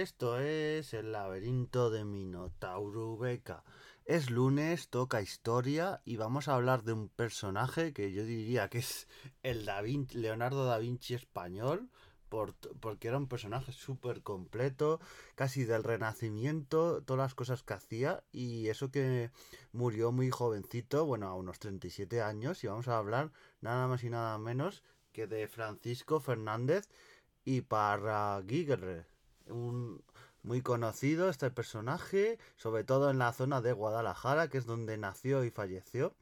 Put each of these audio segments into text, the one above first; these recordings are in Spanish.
Esto es el laberinto de Minotauro Beca. Es lunes, toca historia y vamos a hablar de un personaje que yo diría que es el Leonardo da Vinci español, porque era un personaje súper completo, casi del renacimiento, todas las cosas que hacía y eso que murió muy jovencito, bueno, a unos 37 años y vamos a hablar nada más y nada menos que de Francisco Fernández y Parraguirre un, muy conocido este personaje, sobre todo en la zona de Guadalajara, que es donde nació y falleció.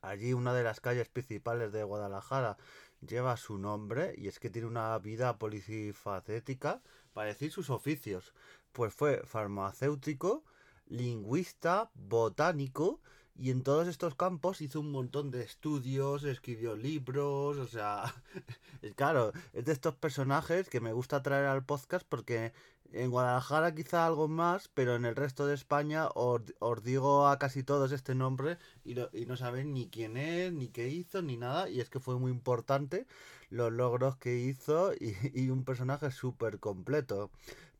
Allí una de las calles principales de Guadalajara lleva su nombre y es que tiene una vida policifacética para decir sus oficios. Pues fue farmacéutico, lingüista, botánico y en todos estos campos hizo un montón de estudios, escribió libros, o sea, claro, es de estos personajes que me gusta traer al podcast porque en Guadalajara quizá algo más, pero en el resto de España os, digo a casi todos este nombre y, y no saben ni quién es, ni qué hizo, ni nada, y es que fue muy importante los logros que hizo y, y un personaje súper completo.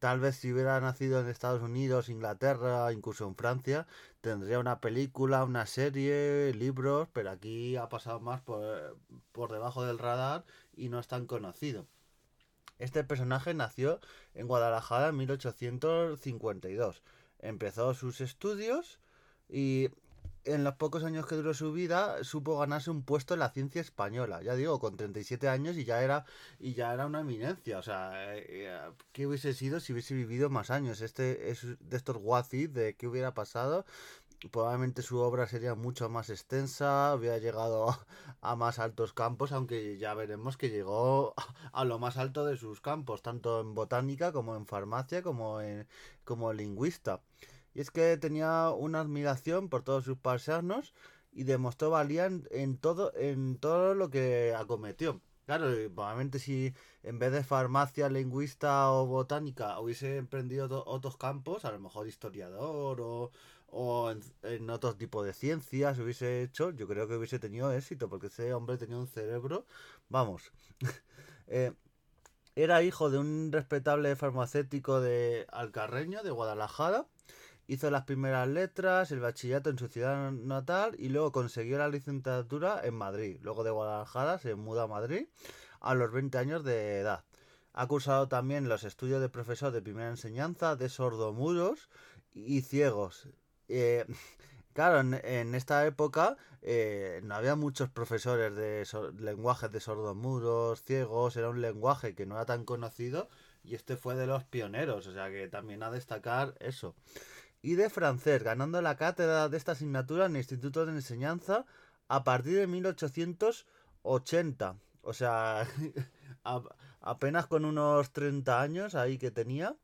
Tal vez si hubiera nacido en Estados Unidos, Inglaterra, incluso en Francia, tendría una película, una serie, libros, pero aquí ha pasado más por, por debajo del radar y no es tan conocido. Este personaje nació en Guadalajara en 1852. Empezó sus estudios y en los pocos años que duró su vida supo ganarse un puesto en la ciencia española. Ya digo, con 37 años y ya era y ya era una eminencia. O sea, eh, ¿qué hubiese sido si hubiese vivido más años? Este es de estos guacis de qué hubiera pasado probablemente su obra sería mucho más extensa, hubiera llegado a más altos campos, aunque ya veremos que llegó a lo más alto de sus campos, tanto en botánica como en farmacia, como en como lingüista. Y es que tenía una admiración por todos sus paisanos y demostró valía en, todo en todo lo que acometió. Claro, probablemente si en vez de farmacia, lingüista o botánica hubiese emprendido otros campos, a lo mejor historiador o, o en, otro tipo de ciencias hubiese hecho, yo creo que hubiese tenido éxito, porque ese hombre tenía un cerebro, vamos. Eh, era hijo de un respetable farmacéutico de Alcarreño, de Guadalajara. Hizo las primeras letras, el bachillerato en su ciudad natal y luego consiguió la licenciatura en Madrid. Luego de Guadalajara se muda a Madrid a los 20 años de edad. Ha cursado también los estudios de profesor de primera enseñanza de sordomudos y ciegos eh, claro, en, esta época eh, no había muchos profesores de lenguajes de sordomudos, ciegos, era un lenguaje que no era tan conocido y este fue de los pioneros, o sea que también a destacar eso. Y de francés, ganando la cátedra de esta asignatura en el Instituto de Enseñanza a partir de 1880. O sea, apenas con unos 30 años ahí que tenía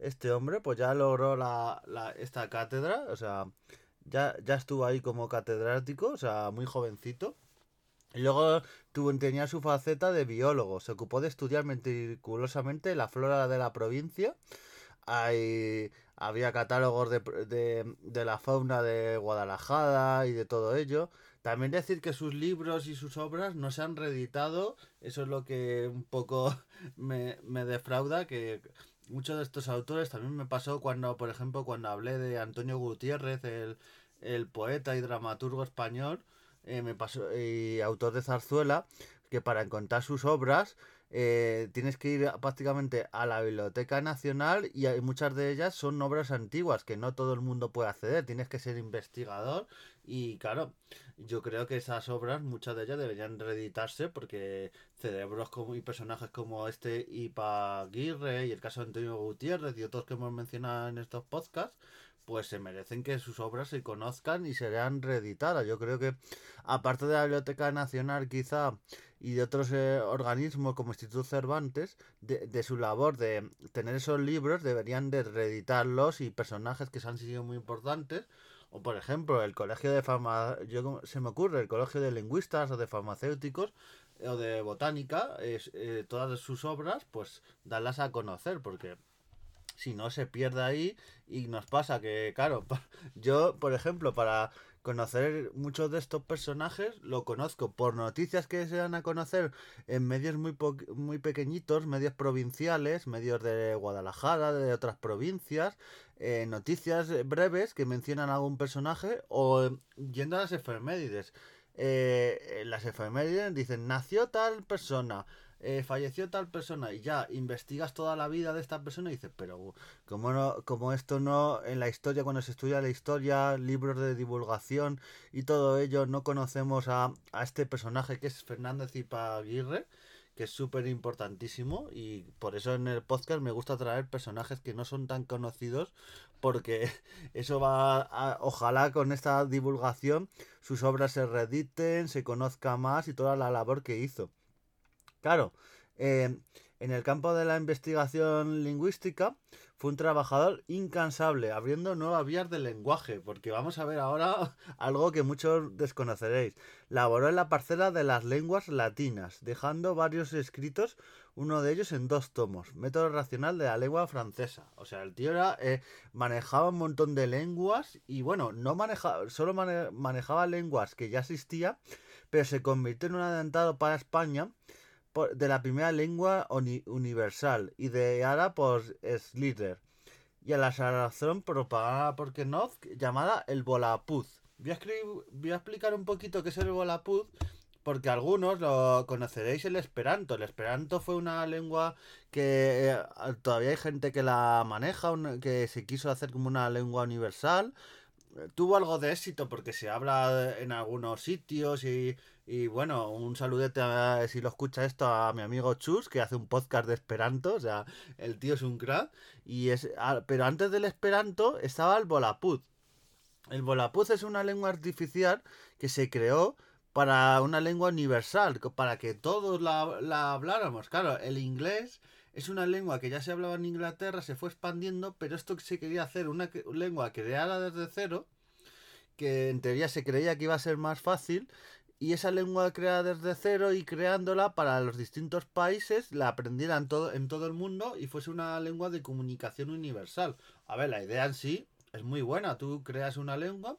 este hombre pues ya logró la, esta cátedra, o sea, ya, ya estuvo ahí como catedrático, o sea, muy jovencito. Y luego tenía su faceta de biólogo, se ocupó de estudiar meticulosamente la flora de la provincia. Había catálogos de, de, de la fauna de Guadalajara y de todo ello. También decir que sus libros y sus obras no se han reeditado, eso es lo que un poco me, me defrauda, que muchos de estos autores también me pasó cuando, por ejemplo, cuando hablé de Antonio Gutiérrez, el, poeta y dramaturgo español, eh, me pasó, y autor de Zarzuela, que para encontrar sus obras eh, tienes que ir prácticamente a la Biblioteca Nacional y muchas de ellas son obras antiguas que no todo el mundo puede acceder, tienes que ser investigador y claro, yo creo que esas obras, muchas de ellas deberían reeditarse porque cerebros como, y personajes como este Ipaguirre y el caso de Antonio Gutiérrez y otros que hemos mencionado en estos podcasts, pues se merecen que sus obras se conozcan y sean reeditadas. Yo creo que, aparte de la Biblioteca Nacional quizá y de otros eh, organismos como Instituto Cervantes, de, su labor de tener esos libros, deberían de reeditarlos y personajes que se han sido muy importantes. O por ejemplo, el colegio de farma... Yo, se me ocurre, el colegio de lingüistas o de farmacéuticos o de botánica, es, eh, todas sus obras, pues darlas a conocer, porque si no se pierde ahí y nos pasa que, claro, yo, por ejemplo, para conocer muchos de estos personajes lo conozco por noticias que se dan a conocer en medios muy, muy pequeñitos, medios provinciales, medios de Guadalajara, de otras provincias, eh, noticias breves que mencionan a algún personaje o yendo a las efemérides. Eh, las efemérides dicen nació tal persona, eh, falleció tal persona y ya investigas toda la vida de esta persona y dices, pero como no, como esto no en la historia, cuando se estudia la historia, libros de divulgación y todo ello, no conocemos a, a este personaje que es Fernández Ipaguirre, que es súper importantísimo y por eso en el podcast me gusta traer personajes que no son tan conocidos porque eso va a, ojalá con esta divulgación sus obras se reediten, se conozca más y toda la labor que hizo. Claro, eh, en el campo de la investigación lingüística fue un trabajador incansable, abriendo nuevas vías del lenguaje, porque vamos a ver ahora algo que muchos desconoceréis. Laboró en la parcela de las lenguas latinas, dejando varios escritos, uno de ellos en dos tomos, Método Racional de la Lengua Francesa. O sea, el tío era, eh, manejaba un montón de lenguas y bueno, no manejaba, solo manejaba lenguas que ya existían, pero se convirtió en un adelantado para España de la primera lengua universal y de ahora por Slither y a la razón propagada por Knopf llamada el Volapuz. Voy a, voy a explicar un poquito qué es el Volapuz porque algunos lo conoceréis el Esperanto. El Esperanto fue una lengua que eh, todavía hay gente que la maneja, que se quiso hacer como una lengua universal. Tuvo algo de éxito porque se habla en algunos sitios y y bueno, un saludete a, si lo escucha esto a mi amigo Chus, que hace un podcast de Esperanto, o sea, el tío es un crack. Y es, pero antes del Esperanto estaba el Volapuz. El Volapuz es una lengua artificial que se creó para una lengua universal, para que todos la, la habláramos. Claro, el inglés es una lengua que ya se hablaba en Inglaterra, se fue expandiendo, pero esto que se quería hacer, una lengua creada desde cero, que en teoría se creía que iba a ser más fácil, y esa lengua creada desde cero y creándola para los distintos países la aprendieran todo, en todo el mundo y fuese una lengua de comunicación universal. A ver, la idea en sí es muy buena. Tú creas una lengua,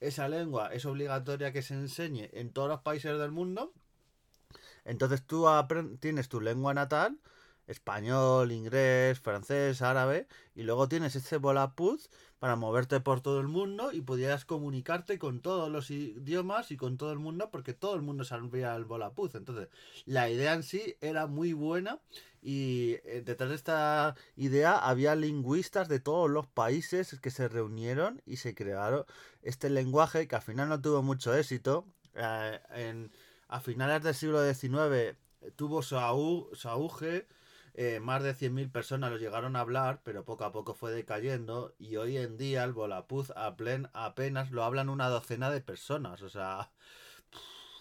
esa lengua es obligatoria que se enseñe en todos los países del mundo. Entonces tú tienes tu lengua natal, español, inglés, francés, árabe, y luego tienes ese volapuz para moverte por todo el mundo y pudieras comunicarte con todos los idiomas y con todo el mundo porque todo el mundo sabía el volapuz. Entonces, la idea en sí era muy buena y eh, detrás de esta idea había lingüistas de todos los países que se reunieron y se crearon este lenguaje que al final no tuvo mucho éxito. Eh, en, a finales del siglo XIX tuvo su auge eh, más de 100.000 personas lo llegaron a hablar, pero poco a poco fue decayendo y hoy en día el Volapuz apenas lo hablan una docena de personas. O sea,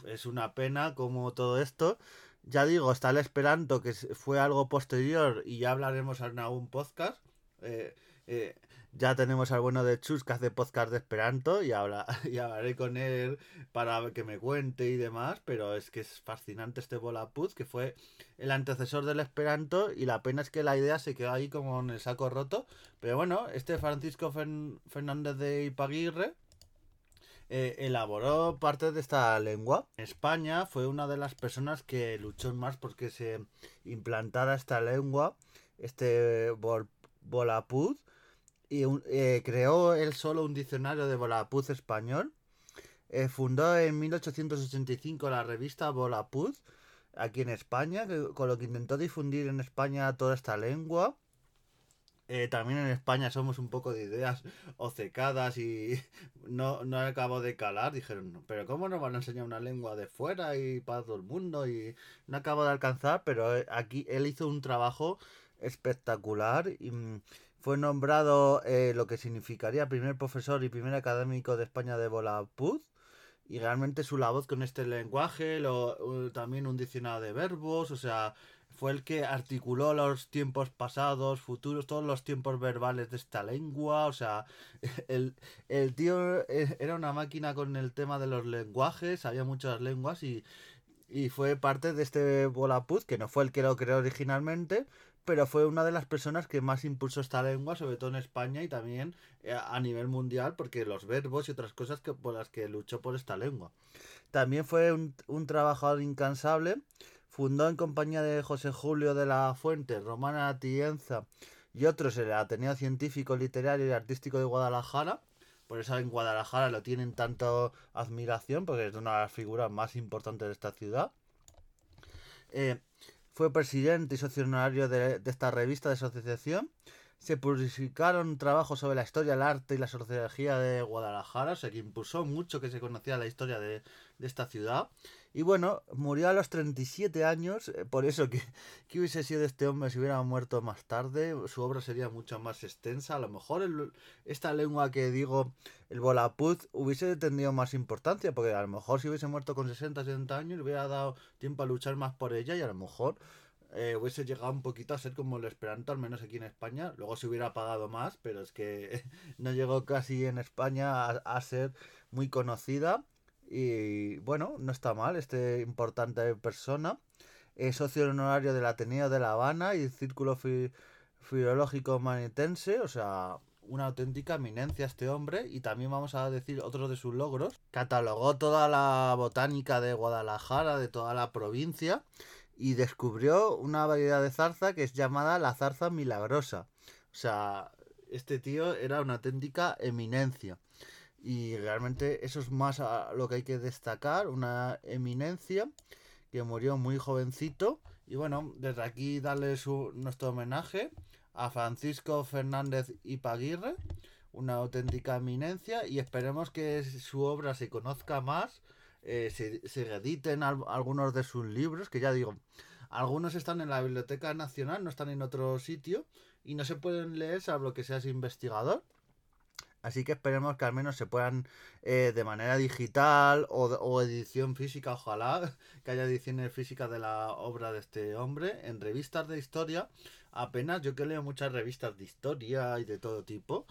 es una pena como todo esto. Ya digo, está el Esperanto, que fue algo posterior y ya hablaremos en algún podcast. Eh, eh, ya tenemos al bueno de Chus que hace podcast de Esperanto y, habla, y hablaré con él para que me cuente y demás, pero es que es fascinante este Volapuz, que fue el antecesor del Esperanto y la pena es que la idea se quedó ahí como en el saco roto. Pero bueno, este Francisco Fernández de Ipaguirre eh, elaboró parte de esta lengua. En España fue una de las personas que luchó más porque se implantara esta lengua, este Volapuz y eh, creó él solo un diccionario de Volapuz español. Eh, fundó en 1885 la revista Volapuz aquí en España, con lo que intentó difundir en España toda esta lengua. Eh, también en España somos un poco de ideas ocecadas y no, no acabo de calar. Dijeron, pero ¿cómo nos van a enseñar una lengua de fuera y para todo el mundo? Y no acabo de alcanzar, pero aquí él hizo un trabajo espectacular y mm, fue nombrado eh, lo que significaría primer profesor y primer académico de España de Volapuz. Y realmente su labor con este lenguaje, lo, también un diccionario de verbos, o sea, fue el que articuló los tiempos pasados, futuros, todos los tiempos verbales de esta lengua. O sea, el, el tío eh, era una máquina con el tema de los lenguajes, había muchas lenguas y y fue parte de este Volapuz, que no fue el que lo creó originalmente, pero fue una de las personas que más impulsó esta lengua, sobre todo en España y también eh, a nivel mundial, porque los verbos y otras cosas que, por las que luchó por esta lengua. También fue un, trabajador incansable, fundó en compañía de José Julio de la Fuente, Romana Tienza y otros el Ateneo Científico, Literario y Artístico de Guadalajara. Por eso en Guadalajara lo tienen tanto admiración, porque es una de las figuras más importantes de esta ciudad. Eh, fue presidente y socio honorario de, esta revista de asociación. Se publicaron trabajos sobre la historia, el arte y la sociología de Guadalajara, o sea que impulsó mucho que se conociera la historia de, de esta ciudad. Y bueno, murió a los 37 años, eh, por eso que, que, hubiese sido este hombre si hubiera muerto más tarde, su obra sería mucho más extensa, a lo mejor esta lengua que digo, el Volapuz, hubiese tenido más importancia, porque a lo mejor si hubiese muerto con 60, 70 años, hubiera dado tiempo a luchar más por ella y a lo mejor eh, hubiese llegado un poquito a ser como el Esperanto, al menos aquí en España. Luego se hubiera pagado más, pero es que no llegó casi en España a ser muy conocida. Y bueno, no está mal, este importante persona. Es socio honorario del Ateneo de La Habana y Círculo Filológico Manitense, o sea, una auténtica eminencia este hombre. Y también vamos a decir otro de sus logros. Catalogó toda la botánica de Guadalajara, de toda la provincia, y descubrió una variedad de zarza que es llamada la zarza milagrosa. O sea, este tío era una auténtica eminencia. Y realmente eso es más a lo que hay que destacar, una eminencia que murió muy jovencito. Y bueno, desde aquí darle su, nuestro homenaje a Francisco Fernández Ipaguirre, una auténtica eminencia, y esperemos que su obra se conozca más, eh, se, se reediten algunos de sus libros, que ya digo, algunos están en la Biblioteca Nacional, no están en otro sitio, y no se pueden leer salvo que seas investigador. Así que esperemos que al menos se puedan eh, de manera digital o, edición física, ojalá que haya ediciones físicas de la obra de este hombre. En revistas de historia, apenas yo que leo muchas revistas de historia y de todo tipo,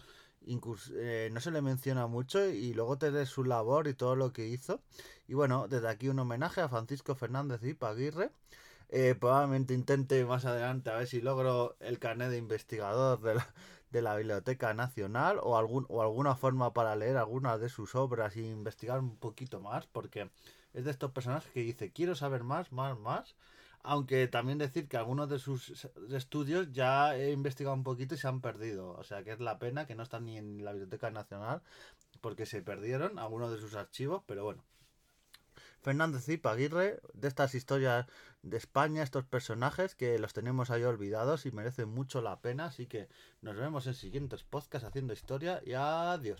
incluso, eh, no se le menciona mucho y luego te su labor y todo lo que hizo. Y bueno, desde aquí un homenaje a Francisco Fernández y Paguirre. Eh, probablemente intente más adelante a ver si logro el carnet de investigador de la, de la Biblioteca Nacional o, algún, o alguna forma para leer algunas de sus obras e investigar un poquito más, porque es de estos personajes que dice, quiero saber más, más, más. Aunque también decir que algunos de sus estudios ya he investigado un poquito y se han perdido. O sea que es la pena que no están ni en la Biblioteca Nacional porque se perdieron algunos de sus archivos, pero bueno. Fernández y Aguirre, de estas historias de España, estos personajes que los tenemos ahí olvidados y merecen mucho la pena. Así que nos vemos en siguientes podcasts haciendo historia y adiós.